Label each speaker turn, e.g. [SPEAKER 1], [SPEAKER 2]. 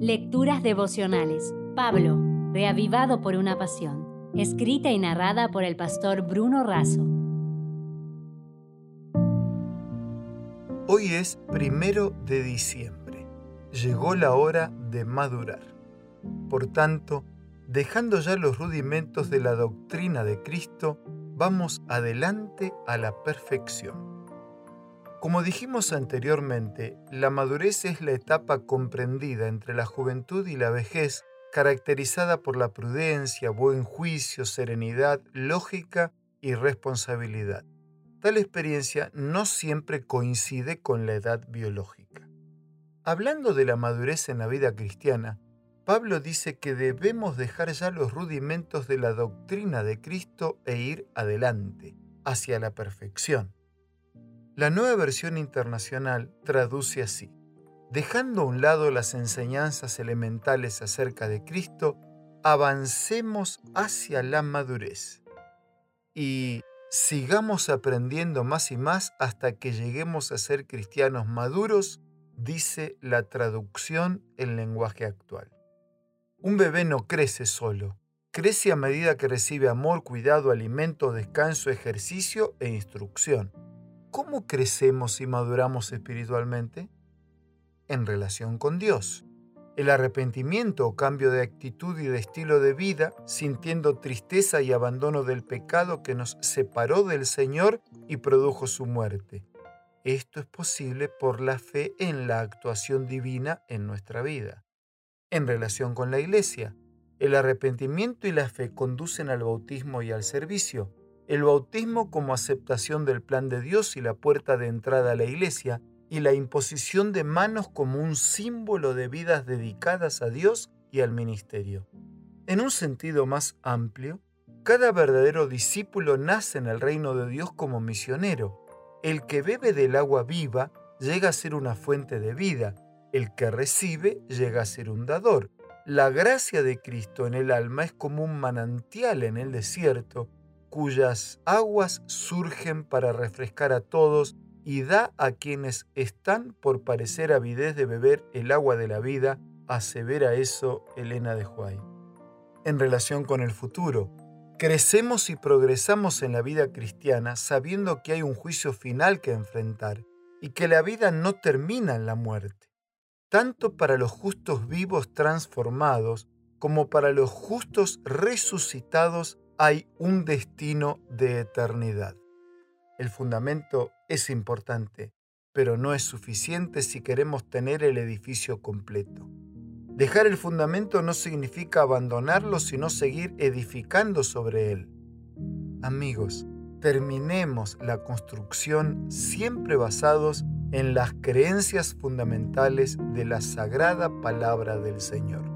[SPEAKER 1] Lecturas devocionales. Pablo, reavivado por una pasión. Escrita y narrada por el pastor Bruno Razo.
[SPEAKER 2] Hoy es primero de diciembre. Llegó la hora de madurar. Por tanto, dejando ya los rudimentos de la doctrina de Cristo, vamos adelante a la perfección. Como dijimos anteriormente, la madurez es la etapa comprendida entre la juventud y la vejez, caracterizada por la prudencia, buen juicio, serenidad, lógica y responsabilidad. Tal experiencia no siempre coincide con la edad biológica. Hablando de la madurez en la vida cristiana, Pablo dice que debemos dejar ya los rudimentos de la doctrina de Cristo e ir adelante, hacia la perfección. La nueva versión internacional traduce así, dejando a un lado las enseñanzas elementales acerca de Cristo, avancemos hacia la madurez y sigamos aprendiendo más y más hasta que lleguemos a ser cristianos maduros, dice la traducción en lenguaje actual. Un bebé no crece solo, crece a medida que recibe amor, cuidado, alimento, descanso, ejercicio e instrucción. ¿Cómo crecemos y maduramos espiritualmente? En relación con Dios. El arrepentimiento o cambio de actitud y de estilo de vida, sintiendo tristeza y abandono del pecado que nos separó del Señor y produjo su muerte. Esto es posible por la fe en la actuación divina en nuestra vida. En relación con la Iglesia, el arrepentimiento y la fe conducen al bautismo y al servicio, el bautismo como aceptación del plan de Dios y la puerta de entrada a la iglesia, y la imposición de manos como un símbolo de vidas dedicadas a Dios y al ministerio. En un sentido más amplio, cada verdadero discípulo nace en el reino de Dios como misionero. El que bebe del agua viva llega a ser una fuente de vida, el que recibe llega a ser un dador. La gracia de Cristo en el alma es como un manantial en el desierto cuyas aguas surgen para refrescar a todos y da a quienes están por parecer avidez de beber el agua de la vida, asevera eso Elena de Huay. En relación con el futuro, crecemos y progresamos en la vida cristiana sabiendo que hay un juicio final que enfrentar y que la vida no termina en la muerte, tanto para los justos vivos transformados como para los justos resucitados hay un destino de eternidad. El fundamento es importante, pero no es suficiente si queremos tener el edificio completo. Dejar el fundamento no significa abandonarlo, sino seguir edificando sobre él. Amigos, terminemos la construcción siempre basados en las creencias fundamentales de la sagrada palabra del Señor.